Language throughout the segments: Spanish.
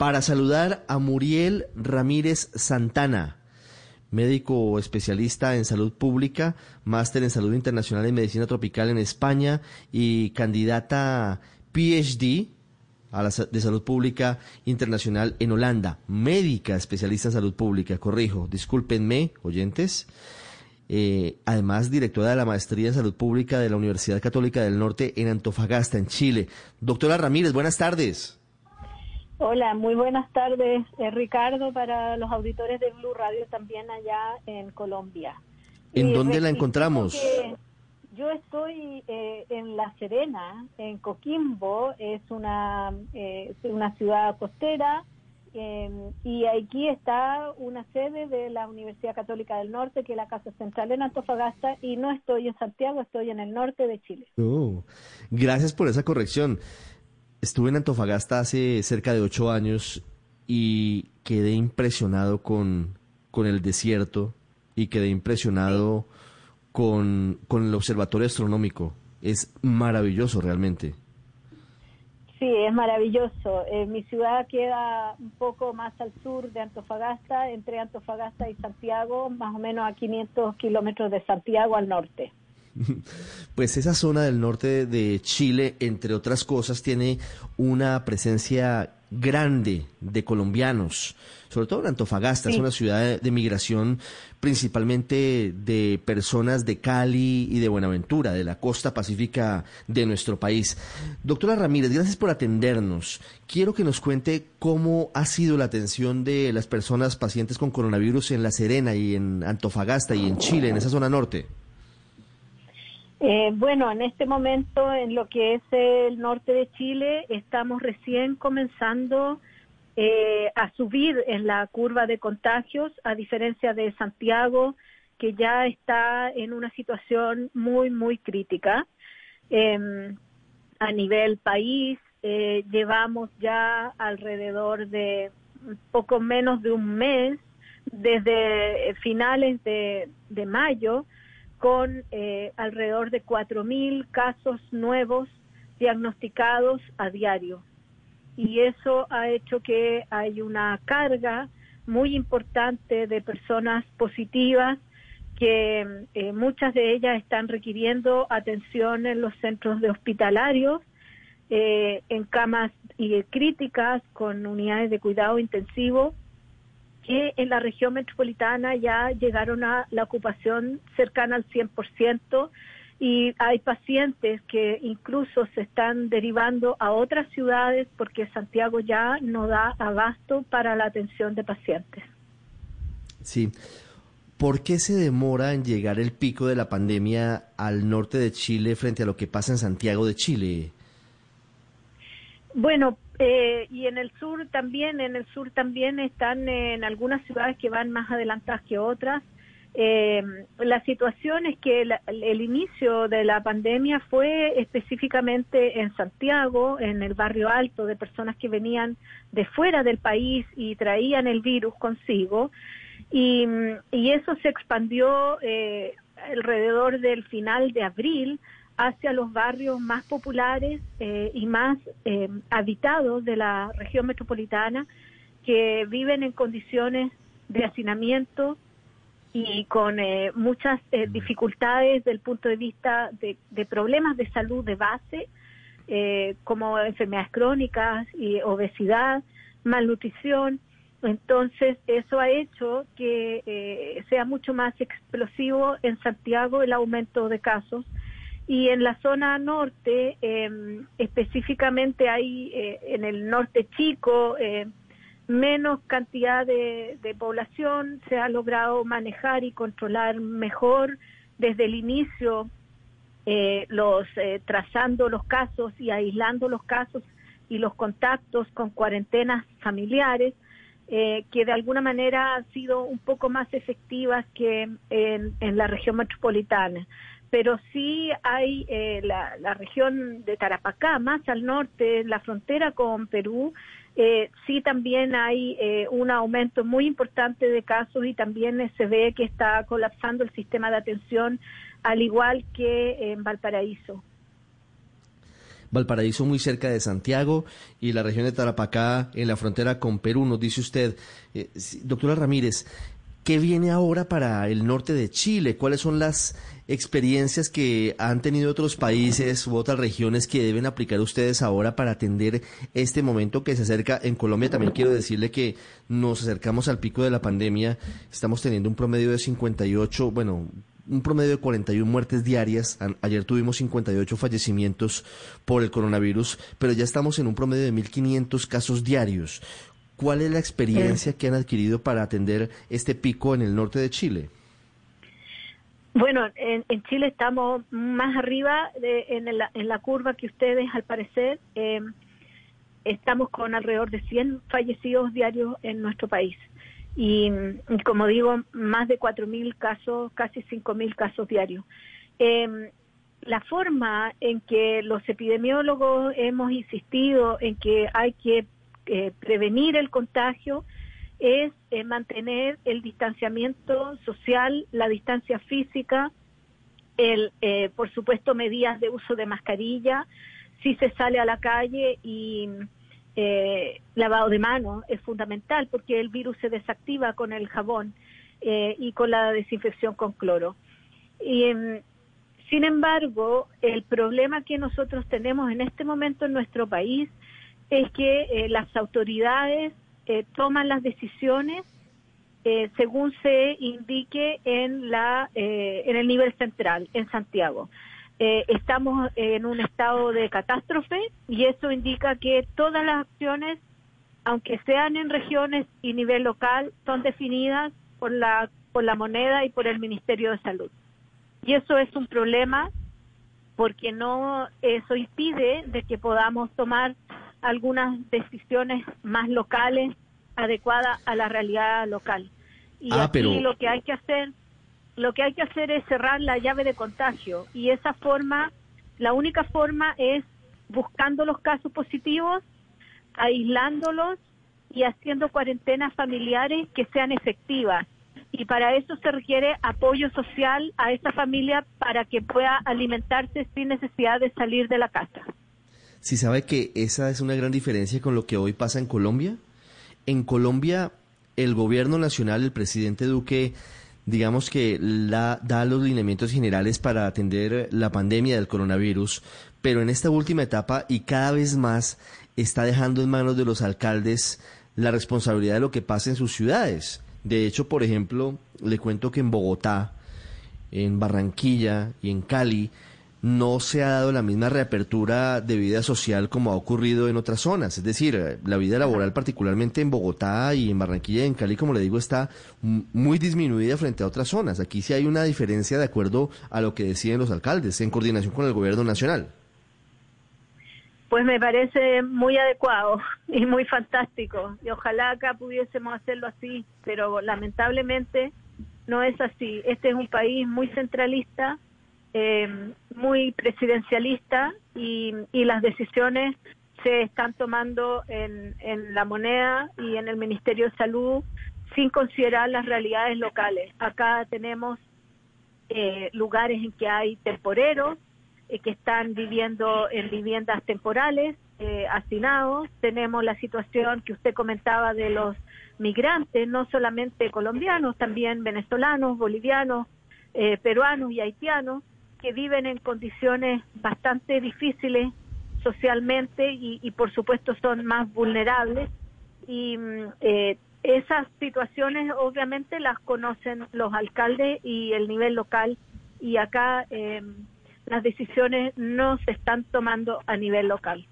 para saludar a Muriel Ramírez Santana, médico especialista en salud pública, máster en salud internacional y medicina tropical en España y candidata PhD a la, de salud pública internacional en Holanda, médica especialista en salud pública, corrijo, discúlpenme, oyentes. Eh, además directora de la Maestría en Salud Pública de la Universidad Católica del Norte en Antofagasta, en Chile. Doctora Ramírez, buenas tardes. Hola, muy buenas tardes, eh, Ricardo, para los auditores de Blue Radio también allá en Colombia. ¿En dónde la encontramos? Yo estoy eh, en La Serena, en Coquimbo, es una, una ciudad costera Em, y aquí está una sede de la Universidad Católica del Norte, que es la Casa Central en Antofagasta, y no estoy en Santiago, estoy en el norte de Chile. Oh, gracias por esa corrección. Estuve en Antofagasta hace cerca de ocho años y quedé impresionado con, con el desierto y quedé impresionado con, con el observatorio astronómico. Es maravilloso realmente. Sí, es maravilloso. Eh, mi ciudad queda un poco más al sur de Antofagasta, entre Antofagasta y Santiago, más o menos a 500 kilómetros de Santiago al norte. Pues esa zona del norte de Chile, entre otras cosas, tiene una presencia grande de colombianos, sobre todo en Antofagasta, es una ciudad de, migración principalmente de personas de Cali y de Buenaventura, de la costa pacífica de nuestro país. Doctora Ramírez, gracias por atendernos. Quiero que nos cuente cómo ha sido la atención de las personas pacientes con coronavirus en La Serena y en Antofagasta y en Chile, en esa zona norte. Eh, bueno, en este momento en lo que es el norte de Chile estamos recién comenzando eh, a subir en la curva de contagios, a diferencia de Santiago, que ya está en una situación muy, muy crítica. Em, a nivel país, eh, llevamos ya alrededor de poco menos de un mes, desde finales de mayo, con eh, alrededor de 4.000 casos nuevos diagnosticados a diario. Y eso ha hecho que hay una carga muy importante de personas positivas que eh, muchas de ellas están requiriendo atención en los centros de hospitalarios, eh, en camas y críticas con unidades de cuidado intensivo que en la región metropolitana ya llegaron a la ocupación cercana al 100% y hay pacientes que incluso se están derivando a otras ciudades porque Santiago ya no da abasto para la atención de pacientes. Sí. ¿Por qué se demora en llegar el pico de la pandemia al norte de Chile frente a lo que pasa en Santiago de Chile? Bueno, eh, y en el sur también, en el sur también están en algunas ciudades que van más adelantadas que otras. Eh, la situación es que el inicio de la pandemia fue específicamente en Santiago, en el barrio alto, de personas que venían de fuera del país y traían el virus consigo. Y, eso se expandió eh, alrededor del final de abril hacia los barrios más populares eh, y más eh, habitados de la región metropolitana que viven en condiciones de hacinamiento y con eh, muchas dificultades desde el punto de vista de, de problemas de salud de base, como enfermedades crónicas y obesidad, malnutrición. Entonces, eso ha hecho que sea mucho más explosivo en Santiago el aumento de casos y en la zona norte, em, específicamente hay eh, en el norte chico, eh, menos cantidad de, población, se ha logrado manejar y controlar mejor desde el inicio, eh, los trazando los casos y aislando los casos y los contactos con cuarentenas familiares. que de alguna manera han sido un poco más efectivas que en la región metropolitana pero sí hay eh, la, región de Tarapacá, más al norte, la frontera con Perú, eh, sí también hay eh, un aumento muy importante de casos y también se ve que está colapsando el sistema de atención, al igual que en Valparaíso. Valparaíso muy cerca de Santiago y la región de Tarapacá en la frontera con Perú, nos dice usted. Eh, doctora Ramírez, ¿qué viene ahora para el norte de Chile? ¿Cuáles son las experiencias que han tenido otros países u otras regiones que deben aplicar ustedes ahora para atender este momento que se acerca? En Colombia también quiero decirle que nos acercamos al pico de la pandemia. Estamos teniendo un promedio de 58, bueno, un promedio de 41 muertes diarias. Ayer tuvimos 58 fallecimientos por el coronavirus, pero ya estamos en un promedio de 1.500 casos diarios. ¿Cuál es la experiencia que han adquirido para atender este pico en el norte de Chile? Bueno, en, Chile estamos más arriba de, en, la, curva que ustedes, al parecer. Em, estamos con alrededor de 100 fallecidos diarios en nuestro país. Y, como digo, más de 4.000 casos, casi 5.000 casos diarios. Em, la forma en que los epidemiólogos hemos insistido en que hay que eh, prevenir el contagio es eh, mantener el distanciamiento social, la distancia física, el, eh, por supuesto medidas de uso de mascarilla, si se sale a la calle y lavado de manos es fundamental porque el virus se desactiva con el jabón y con la desinfección con cloro. Y, em, sin embargo, el problema que nosotros tenemos en este momento en nuestro país es que eh, las autoridades eh, toman las decisiones eh, según se indique en la en el nivel central en Santiago. estamos en un estado de catástrofe y eso indica que todas las acciones, aunque sean en regiones y nivel local, son definidas por la por la moneda y por el Ministerio de Salud. Y eso es un problema porque no eso impide de que podamos tomar algunas decisiones más locales adecuadas a la realidad local. Y ah, aquí lo que hay que hacer, lo que hay que hacer es cerrar la llave de contagio y esa forma, la única forma es buscando los casos positivos, aislándolos y haciendo cuarentenas familiares que sean efectivas. Y para eso se requiere apoyo social a esa familia para que pueda alimentarse sin necesidad de salir de la casa si sabe que esa es una gran diferencia con lo que hoy pasa en Colombia. En Colombia, el gobierno nacional, el presidente Duque, digamos que la, da los lineamientos generales para atender la pandemia del coronavirus, pero en esta última etapa y cada vez más está dejando en manos de los alcaldes la responsabilidad de lo que pasa en sus ciudades. De hecho, por ejemplo, le cuento que en Bogotá, en Barranquilla y en Cali, no se ha dado la misma reapertura de vida social como ha ocurrido en otras zonas. Es decir, la vida laboral, particularmente en Bogotá y en Barranquilla y en Cali, como le digo, está muy disminuida frente a otras zonas. Aquí sí hay una diferencia de acuerdo a lo que deciden los alcaldes en coordinación con el gobierno nacional. Pues me parece muy adecuado y muy fantástico. Y ojalá acá pudiésemos hacerlo así, pero lamentablemente no es así. Este es un país muy centralista eh, muy presidencialista y, las decisiones se están tomando en, la moneda y en el Ministerio de Salud sin considerar las realidades locales. Acá tenemos eh, lugares en que hay temporeros eh, que están viviendo en viviendas temporales, eh, hacinados. Tenemos la situación que usted comentaba de los migrantes, no solamente colombianos, también venezolanos, bolivianos, eh, peruanos y haitianos, que viven en condiciones bastante difíciles socialmente y, por supuesto son más vulnerables y mm, eh, esas situaciones obviamente las conocen los alcaldes y el nivel local y acá em, las decisiones no se están tomando a nivel local.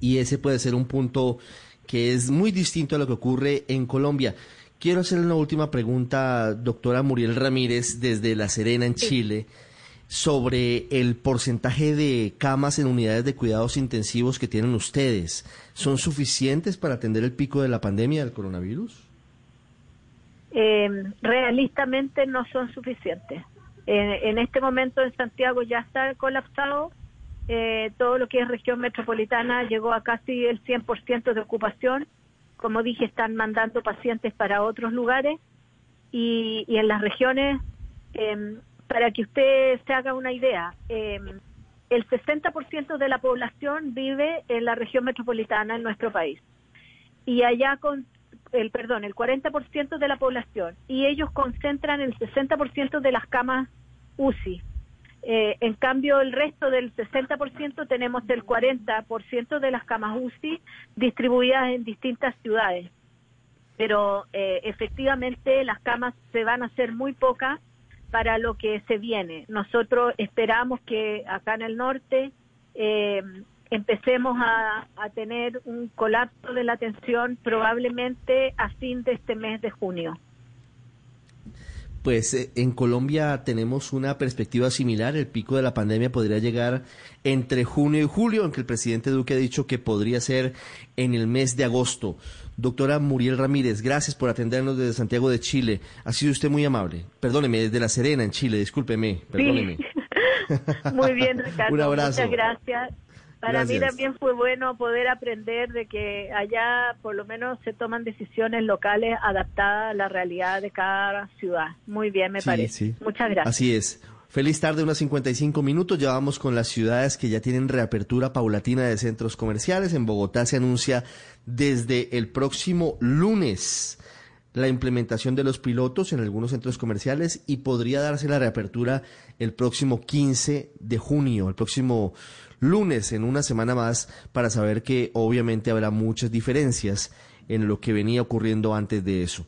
Y ese puede ser un punto que es muy distinto a lo que ocurre en Colombia. Quiero hacerle una última pregunta, doctora Muriel Ramírez, desde La Serena, en Chile sobre el porcentaje de camas en unidades de cuidados intensivos que tienen ustedes. ¿Son suficientes para atender el pico de la pandemia del coronavirus? Eh, realistamente no son suficientes. en este momento en Santiago ya está colapsado. Eh, todo lo que es región metropolitana llegó a casi el 100% de ocupación. Como dije, están mandando pacientes para otros lugares y, y en las regiones eh, para que usted se haga una idea, em, el 60% de la población vive en la región metropolitana en nuestro país. Y allá con el perdón, el 40% de la población y ellos concentran el 60% de las camas UCI. Eh, en cambio, el resto del 60% tenemos el 40% de las camas UCI distribuidas en distintas ciudades. Pero eh, efectivamente las camas se van a hacer muy pocas para lo que se viene. Nosotros esperamos que acá en el norte eh, empecemos a, tener un colapso de la atención probablemente a fin de este mes de junio. Pues eh, en Colombia tenemos una perspectiva similar. El pico de la pandemia podría llegar entre junio y julio, aunque el presidente Duque ha dicho que podría ser en el mes de agosto. Doctora Muriel Ramírez, gracias por atendernos desde Santiago de Chile. Ha sido usted muy amable. Perdóneme, desde La Serena, en Chile, discúlpeme, perdóneme. muy bien, Ricardo. Un abrazo. Muchas gracias. Para mí también fue bueno poder aprender de que allá por lo menos se toman decisiones locales adaptadas a la realidad de cada ciudad. Muy bien, me parece. Muchas gracias. Así es. Feliz tarde, unas 55 minutos. Ya vamos con las ciudades que ya tienen reapertura paulatina de centros comerciales. En Bogotá se anuncia desde el próximo lunes la implementación de los pilotos en algunos centros comerciales y podría darse la reapertura el próximo 15 de junio, el próximo lunes, en una semana más, para saber que obviamente habrá muchas diferencias en lo que venía ocurriendo antes de eso.